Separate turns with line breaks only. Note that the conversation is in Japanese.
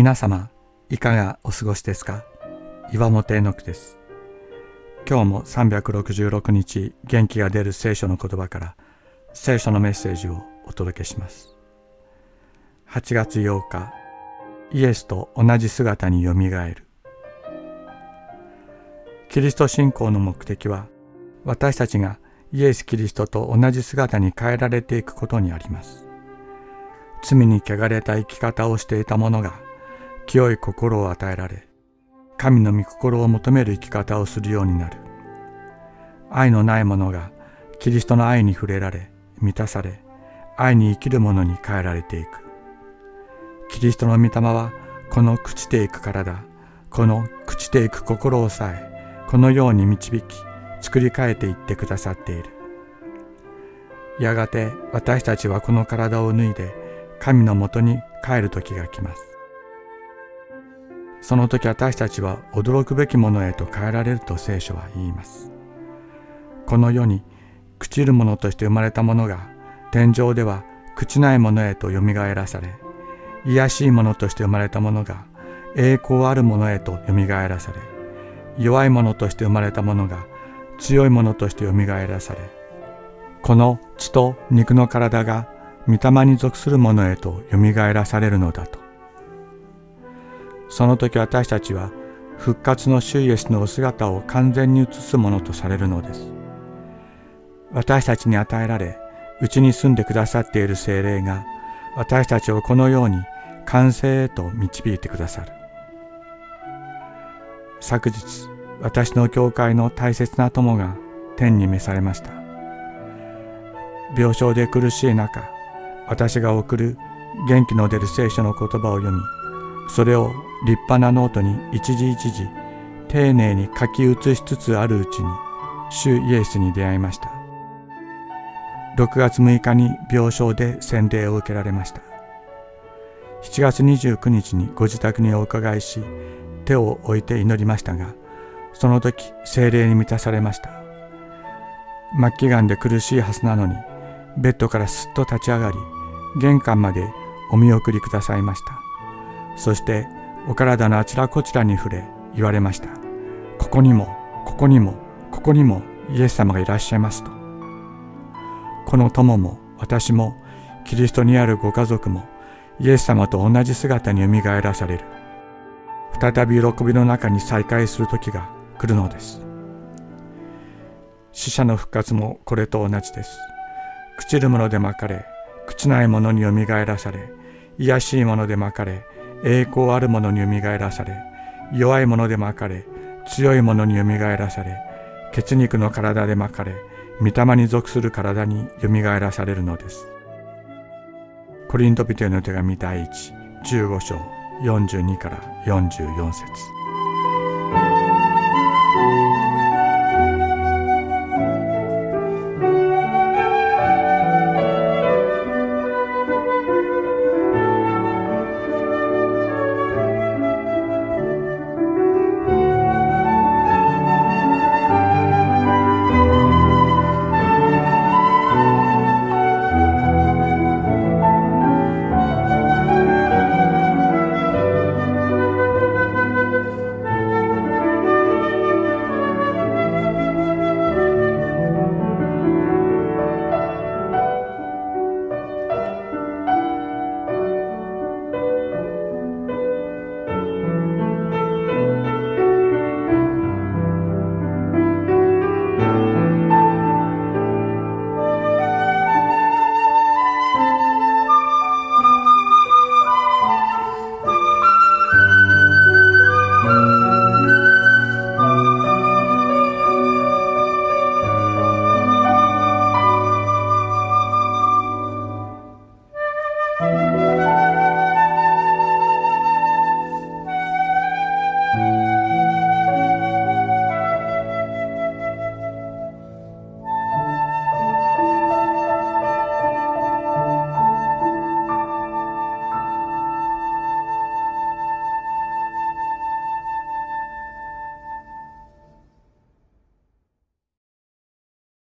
皆様、いかがお過ごしですか？岩本絵の句です。今日も366日元気が出る聖書の言葉から聖書のメッセージをお届けします。8月8日、イエスと同じ姿によみがえる。キリスト信仰の目的は私たちがイエス・キリストと同じ姿に変えられていくことにあります。罪に汚れた生き方をしていた者が清い心を与えられ、神の御心を求める生き方をするようになる。愛のない者がキリストの愛に触れられ、満たされ、愛に生きる者に変えられていく。キリストの御霊は、この朽ちていく体、この朽ちていく心をさえ、このように導き、作り変えていってくださっている。やがて私たちはこの体を脱いで神のもとに帰る時が来ます。その時私たちは驚くべきものへと変えられると聖書は言います。この世に朽ちるものとして生まれたものが天井では朽ちないものへとよみがえらされ、癒しいものとして生まれたものが栄光あるものへとよみがえらされ、弱いものとして生まれたものが強いものとしてよみがえらされ、この血と肉の体が御霊に属するものへとよみがえらされるのだと。その時私たちは復活の主イエスのお姿を完全に映すものとされるのです。私たちに与えられ、うちに住んでくださっている精霊が私たちをこのように完成へと導いてくださる。昨日、私の教会の大切な友が天に召されました。病床で苦しい中、私が送る元気の出る聖書の言葉を読み、それを立派なノートに一時一時丁寧に書き写しつつあるうちに、主イエスに出会いました。6月6日に病床で洗礼を受けられました。7月29日にご自宅にお伺いし、手を置いて祈りましたが、その時精霊に満たされました末期がんで苦しいはずなのにベッドからすっと立ち上がり玄関までお見送りくださいましたそしてお体のあちらこちらに触れ言われましたここにもここにもここにもイエス様がいらっしゃいますとこの友も私もキリストにあるご家族もイエス様と同じ姿によみがえらされる再び喜びの中に再会する時が来るのです。死者の復活もこれと同じです。朽ちるものでまかれ、朽ちないものによみがえらされ、癒しいものでまかれ、栄光あるものによみがえらされ、弱いものでまかれ、強いものによみがえらされ、血肉の体でまかれ、御霊に属する体によみがえらされるのです。コリントビテの手紙第1、15章42から44節